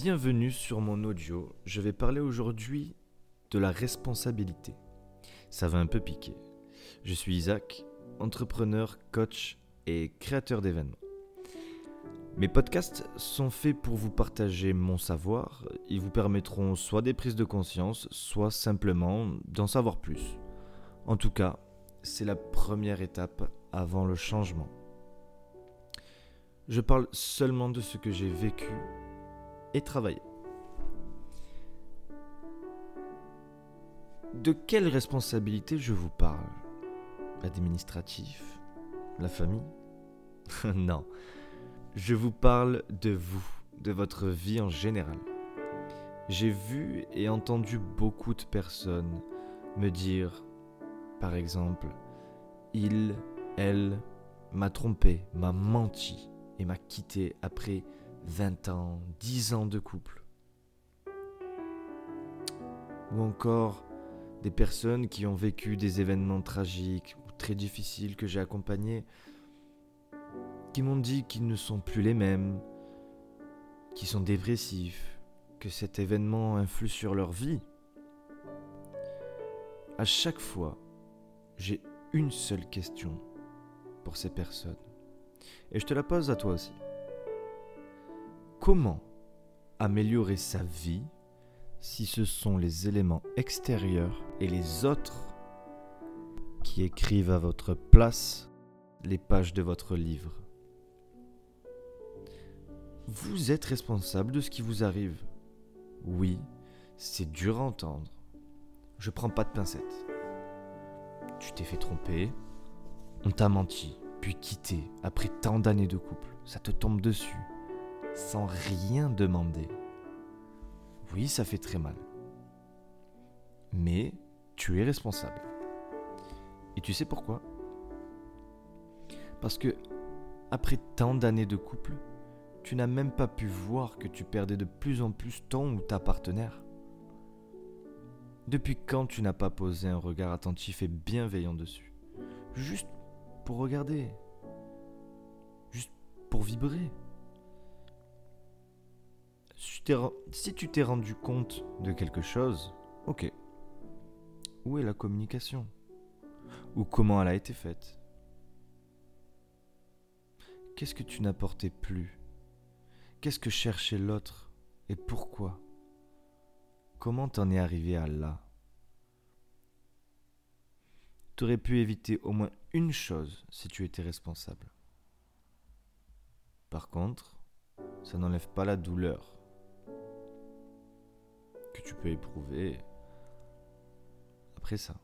Bienvenue sur mon audio. Je vais parler aujourd'hui de la responsabilité. Ça va un peu piquer. Je suis Isaac, entrepreneur, coach et créateur d'événements. Mes podcasts sont faits pour vous partager mon savoir. Ils vous permettront soit des prises de conscience, soit simplement d'en savoir plus. En tout cas, c'est la première étape avant le changement. Je parle seulement de ce que j'ai vécu et travaillé. De quelle responsabilité je vous parle? Administratif? La famille? Non. Je vous parle de vous, de votre vie en général. J'ai vu et entendu beaucoup de personnes me dire, par exemple, il, elle m'a trompé, m'a menti et m'a quitté après 20 ans, 10 ans de couple. Ou encore des personnes qui ont vécu des événements tragiques ou très difficiles que j'ai accompagnés, qui m'ont dit qu'ils ne sont plus les mêmes, qui sont dépressifs, que cet événement influe sur leur vie. À chaque fois, j'ai une seule question pour ces personnes. Et je te la pose à toi aussi. Comment améliorer sa vie si ce sont les éléments extérieurs et les autres qui écrivent à votre place les pages de votre livre? Vous êtes responsable de ce qui vous arrive. Oui, c'est dur à entendre. Je prends pas de pincettes. Tu t'es fait tromper, on t'a menti, puis quitté après tant d'années de couple. Ça te tombe dessus, sans rien demander. Oui, ça fait très mal. Mais tu es responsable. Et tu sais pourquoi? Parce que, après tant d'années de couple, tu n'as même pas pu voir que tu perdais de plus en plus ton ou ta partenaire. Depuis quand tu n'as pas posé un regard attentif et bienveillant dessus? Juste pour regarder. Juste pour vibrer. Si tu t'es rendu compte de quelque chose, ok. Où est la communication? Ou comment elle a été faite? Qu'est-ce que tu n'apportais plus? Qu'est-ce que cherchait l'autre? Et pourquoi? Comment t'en es arrivé à là? Tu aurais pu éviter au moins une chose si tu étais responsable. Par contre, ça n'enlève pas la douleur tu peux éprouver après ça.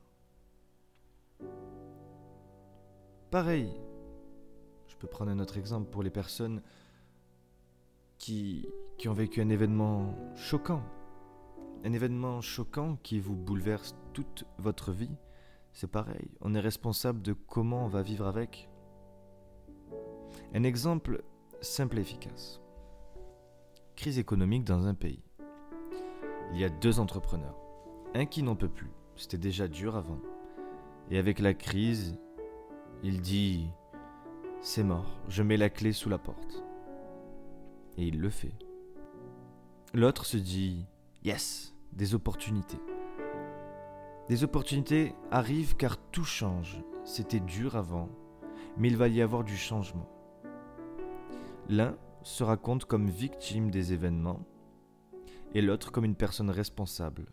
Pareil, je peux prendre un autre exemple pour les personnes qui, qui ont vécu un événement choquant. Un événement choquant qui vous bouleverse toute votre vie. C'est pareil, on est responsable de comment on va vivre avec. Un exemple simple et efficace. Crise économique dans un pays. Il y a deux entrepreneurs. Un qui n'en peut plus, c'était déjà dur avant. Et avec la crise, il dit C'est mort, je mets la clé sous la porte. Et il le fait. L'autre se dit Yes, des opportunités. Des opportunités arrivent car tout change. C'était dur avant, mais il va y avoir du changement. L'un se raconte comme victime des événements et l'autre comme une personne responsable.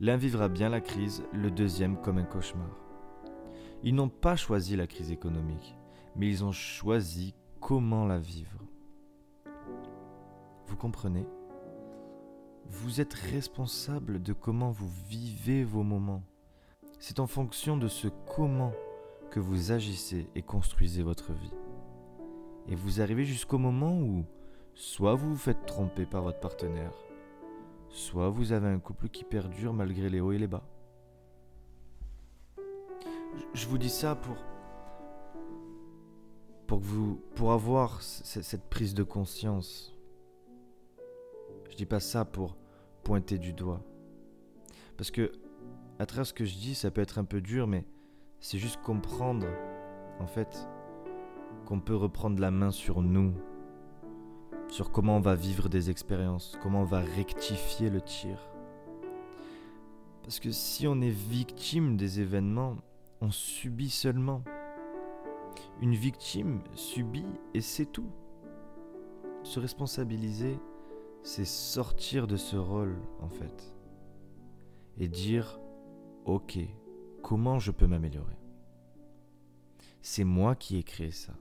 L'un vivra bien la crise, le deuxième comme un cauchemar. Ils n'ont pas choisi la crise économique, mais ils ont choisi comment la vivre. Vous comprenez? Vous êtes responsable de comment vous vivez vos moments. C'est en fonction de ce comment que vous agissez et construisez votre vie. Et vous arrivez jusqu'au moment où soit vous vous faites tromper par votre partenaire, soit vous avez un couple qui perdure malgré les hauts et les bas. Je vous dis ça pour pour que vous pour avoir cette prise de conscience. Je dis pas ça pour pointer du doigt. Parce que à travers ce que je dis, ça peut être un peu dur mais c'est juste comprendre en fait qu'on peut reprendre la main sur nous sur comment on va vivre des expériences, comment on va rectifier le tir. Parce que si on est victime des événements, on subit seulement. Une victime subit et c'est tout. Se responsabiliser, c'est sortir de ce rôle en fait. Et dire, ok, comment je peux m'améliorer? C'est moi qui ai créé ça.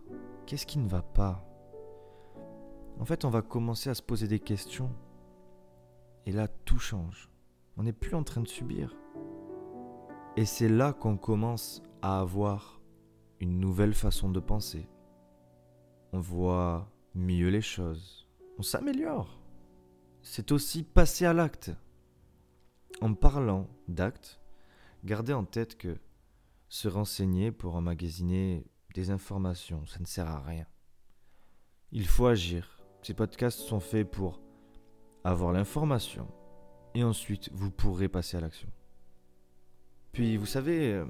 Qu'est-ce qui ne va pas? En fait, on va commencer à se poser des questions. Et là, tout change. On n'est plus en train de subir. Et c'est là qu'on commence à avoir une nouvelle façon de penser. On voit mieux les choses. On s'améliore. C'est aussi passer à l'acte. En parlant d'actes, gardez en tête que se renseigner pour emmagasiner des informations, ça ne sert à rien. Il faut agir. Ces podcasts sont faits pour avoir l'information et ensuite vous pourrez passer à l'action. Puis vous savez, euh,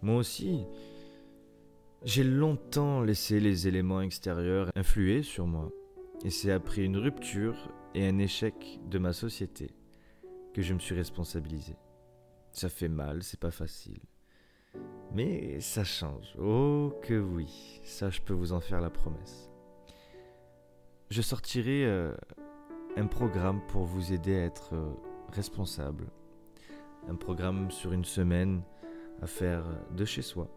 moi aussi, j'ai longtemps laissé les éléments extérieurs influer sur moi. Et c'est après une rupture et un échec de ma société que je me suis responsabilisé. Ça fait mal, c'est pas facile. Mais ça change. Oh que oui, ça je peux vous en faire la promesse. Je sortirai euh, un programme pour vous aider à être euh, responsable. Un programme sur une semaine à faire de chez soi.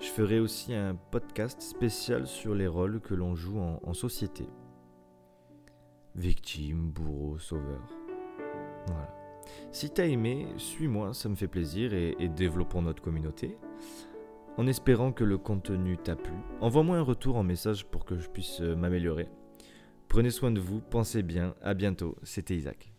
Je ferai aussi un podcast spécial sur les rôles que l'on joue en, société. Victime, bourreau, sauveur. Voilà. Si t'as aimé, suis-moi, ça me fait plaisir et développons notre communauté. En espérant que le contenu t'a plu, envoie-moi un retour en message pour que je puisse euh, m'améliorer. Prenez soin de vous, pensez bien, à bientôt, c'était Isaac.